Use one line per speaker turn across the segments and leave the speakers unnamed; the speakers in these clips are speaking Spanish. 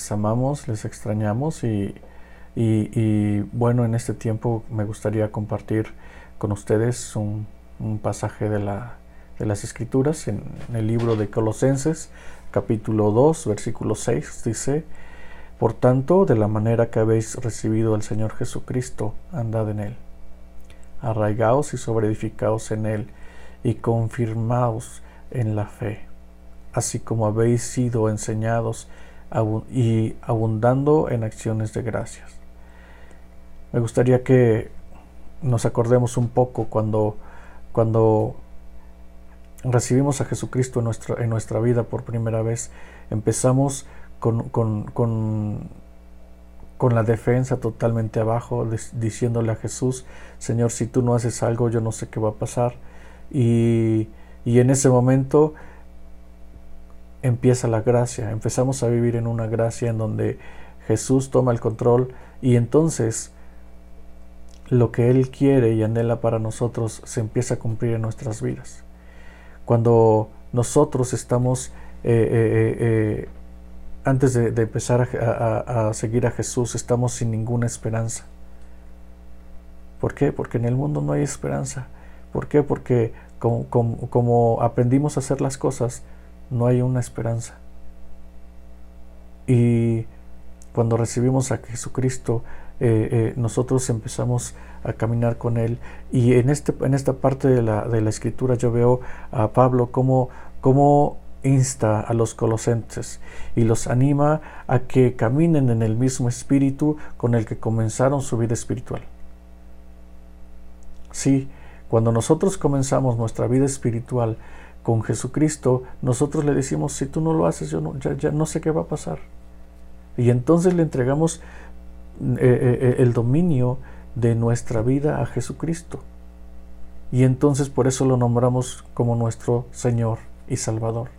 les amamos, les extrañamos y, y, bueno, en este tiempo me gustaría compartir con ustedes un, pasaje de, la, de, las Escrituras en, el libro de Colosenses, capítulo 2, versículo 6, dice, Por tanto, de la manera que habéis recibido al Señor Jesucristo, andad en él. Arraigaos y sobreedificaos en él, y confirmaos en la fe, así como habéis sido enseñados y abundando en acciones de gracias. Me gustaría que nos acordemos un poco cuando, cuando recibimos a Jesucristo en nuestra, en nuestra vida por primera vez, empezamos con, con, con, con la defensa totalmente abajo, diciéndole a Jesús, Señor, si tú no haces algo, yo no sé qué va a pasar. Y, y en ese momento empieza la gracia, empezamos a vivir en una gracia en donde Jesús toma el control y entonces lo que Él quiere y anhela para nosotros se empieza a cumplir en nuestras vidas. Cuando nosotros estamos, eh, eh, eh, antes de, empezar a, seguir a Jesús, estamos sin ninguna esperanza. ¿Por qué? Porque en el mundo no hay esperanza. ¿Por qué? Porque como, como aprendimos a hacer las cosas, no hay una esperanza. Y cuando recibimos a Jesucristo, eh, eh, nosotros empezamos a caminar con Él. Y en, este, en esta parte de la, de la escritura yo veo a Pablo como, insta a los colosenses y los anima a que caminen en el mismo espíritu con el que comenzaron su vida espiritual. Sí, cuando nosotros comenzamos nuestra vida espiritual, con Jesucristo, nosotros le decimos, si tú no lo haces, yo no, ya, no sé qué va a pasar. Y entonces le entregamos eh, eh, eh, el dominio de nuestra vida a Jesucristo. Y entonces por eso lo nombramos como nuestro Señor y Salvador.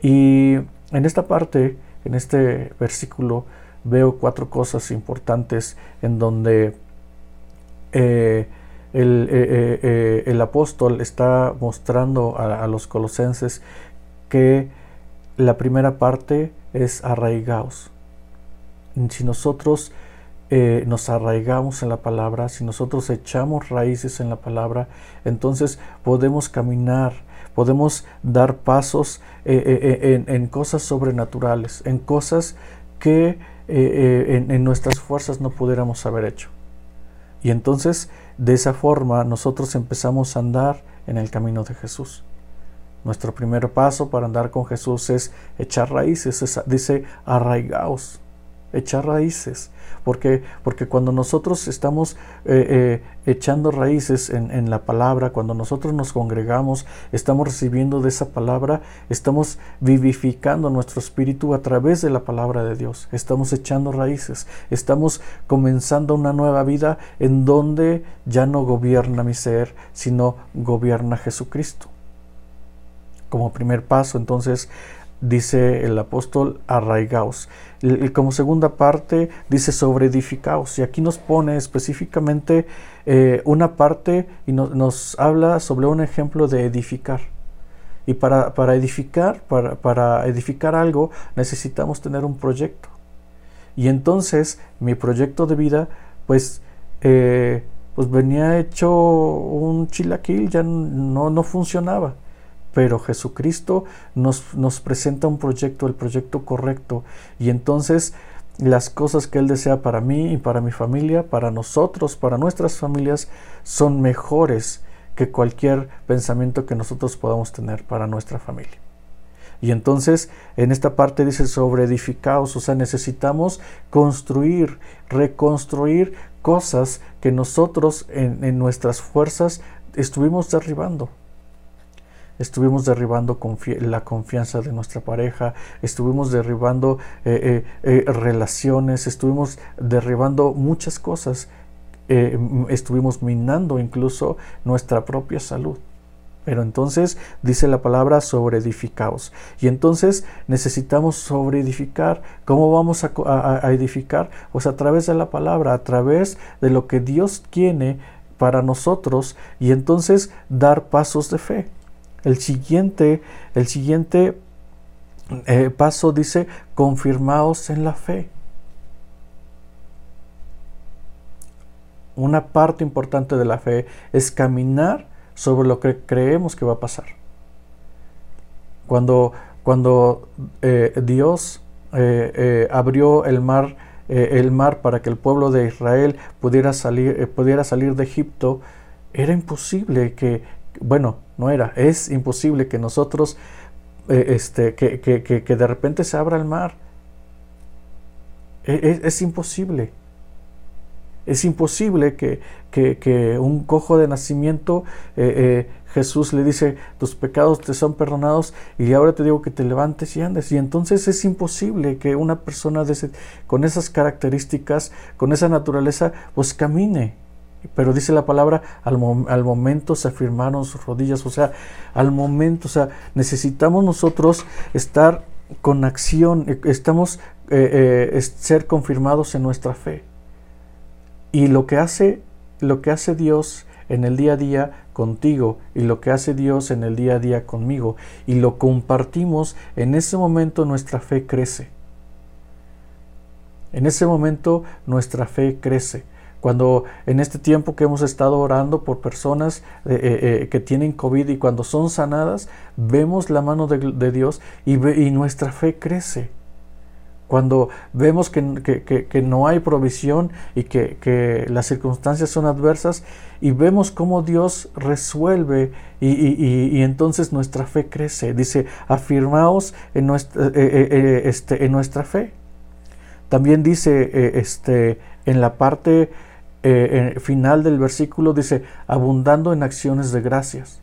Y en esta parte, en este versículo, veo cuatro cosas importantes en donde el, eh, eh, eh, el apóstol está mostrando a, los colosenses que la primera parte es arraigados. Si nosotros nos arraigamos en la palabra, si nosotros echamos raíces en la palabra, entonces podemos caminar, podemos dar pasos en, cosas sobrenaturales, en cosas que en nuestras fuerzas no pudiéramos haber hecho. Y entonces de esa forma nosotros empezamos a andar en el camino de Jesús. Nuestro primer paso para andar con Jesús es echar raíces, dice arraigaos, echar raíces. Porque, porque cuando nosotros estamos eh, eh, echando raíces en, la palabra, cuando nosotros nos congregamos, estamos recibiendo de esa palabra, estamos vivificando nuestro espíritu a través de la palabra de Dios. Estamos echando raíces, estamos comenzando una nueva vida en donde ya no gobierna mi ser, sino gobierna Jesucristo. Como primer paso, entonces, dice el apóstol, arraigaos. Y como segunda parte dice sobre edificaos. Y aquí nos pone específicamente eh, una parte y nos habla sobre un ejemplo de edificar. Y para, para edificar, para, para, edificar algo, necesitamos tener un proyecto. Y entonces mi proyecto de vida, pues, eh, pues venía hecho un chilaquil, ya no, no funcionaba pero Jesucristo nos, nos, presenta un proyecto, el proyecto correcto, y entonces las cosas que Él desea para mí y para mi familia, para nosotros, para nuestras familias, son mejores que cualquier pensamiento que nosotros podamos tener para nuestra familia. Y entonces en esta parte dice sobre edificados, o sea, necesitamos construir, reconstruir cosas que nosotros en, en nuestras fuerzas estuvimos derribando estuvimos derribando la confianza de nuestra pareja, estuvimos derribando eh, eh, eh, relaciones, estuvimos derribando muchas cosas, estuvimos minando incluso nuestra propia salud. Pero entonces dice la palabra sobre edificaos. Y entonces necesitamos sobre edificar. ¿Cómo vamos a, a, edificar? Pues a través de la palabra, a través de lo que Dios tiene para nosotros y entonces dar pasos de fe. El siguiente, el siguiente eh, paso dice, confirmaos en la fe. Una parte importante de la fe es caminar sobre lo que creemos que va a pasar. Cuando, cuando eh, Dios eh, abrió el mar, el mar para que el pueblo de Israel pudiera salir, pudiera salir de Egipto, era imposible que, bueno, no era, es imposible que nosotros eh, este, que, que, que, de repente se abra el mar. E, e, es, imposible. Es imposible que, que, un cojo de nacimiento, eh, eh, Jesús le dice, tus pecados te son perdonados y ahora te digo que te levantes y andes. Y entonces es imposible que una persona de ese, con esas características, con esa naturaleza, pues camine. Pero dice la palabra, al, momento se afirmaron sus rodillas, o sea, al momento, o sea, necesitamos nosotros estar con acción, eh, estamos eh, eh, ser confirmados en nuestra fe. Y lo que hace, lo que hace Dios en el día a día contigo y lo que hace Dios en el día a día conmigo y lo compartimos, en ese momento nuestra fe crece. En ese momento nuestra fe crece. Cuando en este tiempo que hemos estado orando por personas eh, eh, eh, que tienen COVID y cuando son sanadas, vemos la mano de, Dios y, nuestra fe crece. Cuando vemos que, no hay provisión y que, las circunstancias son adversas y vemos cómo Dios resuelve y, entonces nuestra fe crece. Dice, afirmaos en nuestra, este, en nuestra fe. También dice este, en la parte eh, final del versículo dice, abundando en acciones de gracias.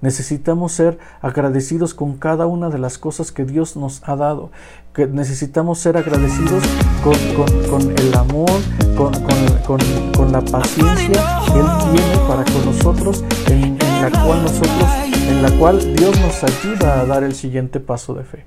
Necesitamos ser agradecidos con cada una de las cosas que Dios nos ha dado. Que necesitamos ser agradecidos con, el amor, con, la paciencia que Él tiene para con nosotros, en, en, la cual nosotros, en la cual Dios nos ayuda a dar el siguiente paso de fe.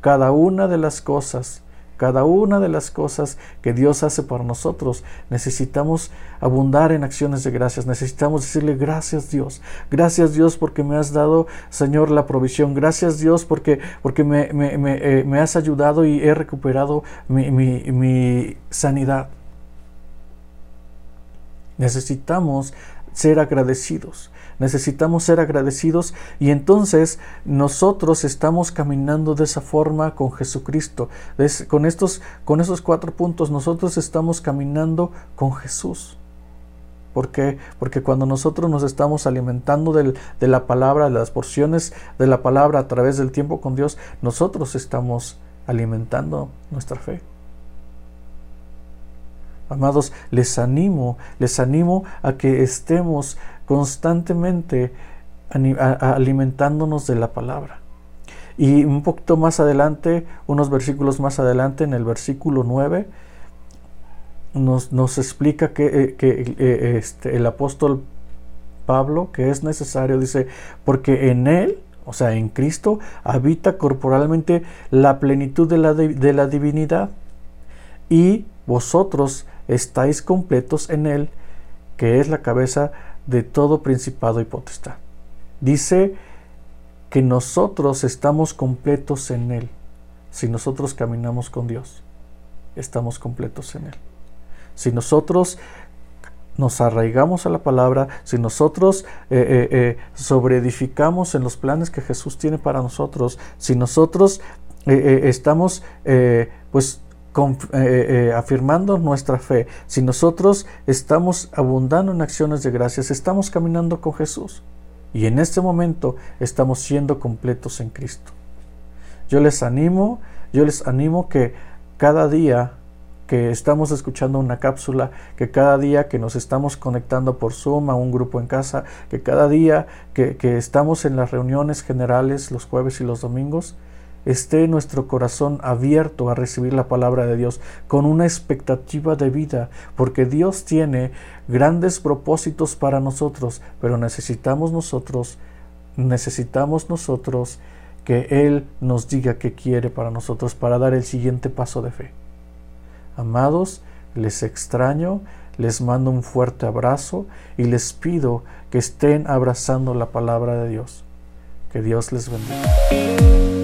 Cada una de las cosas cada una de las cosas que Dios hace por nosotros, necesitamos abundar en acciones de gracias. Necesitamos decirle gracias Dios. Gracias Dios porque me has dado, Señor, la provisión. Gracias Dios porque, porque me, me, me, eh, has ayudado y he recuperado mi, mi sanidad. Necesitamos ser agradecidos. Necesitamos ser agradecidos y entonces nosotros estamos caminando de esa forma con Jesucristo. con, estos, con esos cuatro puntos nosotros estamos caminando con Jesús. ¿Por qué? Porque cuando nosotros nos estamos alimentando de la palabra, de las porciones de la palabra a través del tiempo con Dios, nosotros estamos alimentando nuestra fe. Amados, les animo, les animo a que estemos constantemente alimentándonos de la palabra. Y un poquito más adelante, unos versículos más adelante, en el versículo 9, nos, nos explica que, eh, que eh, este, el apóstol Pablo, que es necesario, dice, porque en él, o sea, en Cristo, habita corporalmente la plenitud de la, de la divinidad. Y vosotros estáis completos en Él, que es la cabeza de todo principado y potestad. Dice que nosotros estamos completos en Él. Si nosotros caminamos con Dios, estamos completos en Él. Si nosotros nos arraigamos a la palabra, si nosotros eh, eh, eh, sobreedificamos en los planes que Jesús tiene para nosotros, si nosotros estamos pues eh, eh, afirmando nuestra fe, si nosotros estamos abundando en acciones de gracias, estamos caminando con Jesús. Y en este momento estamos siendo completos en Cristo. Yo les animo, yo les animo que cada día que estamos escuchando una cápsula, que cada día que nos estamos conectando por Zoom a un grupo en casa, que cada día que, que estamos en las reuniones generales los jueves y los domingos, esté nuestro corazón abierto a recibir la palabra de Dios con una expectativa de vida, porque Dios tiene grandes propósitos para nosotros, pero necesitamos nosotros, necesitamos nosotros que Él nos diga qué quiere para nosotros para dar el siguiente paso de fe. Amados, les extraño, les mando un fuerte abrazo y les pido que estén abrazando la palabra de Dios. Que Dios les bendiga.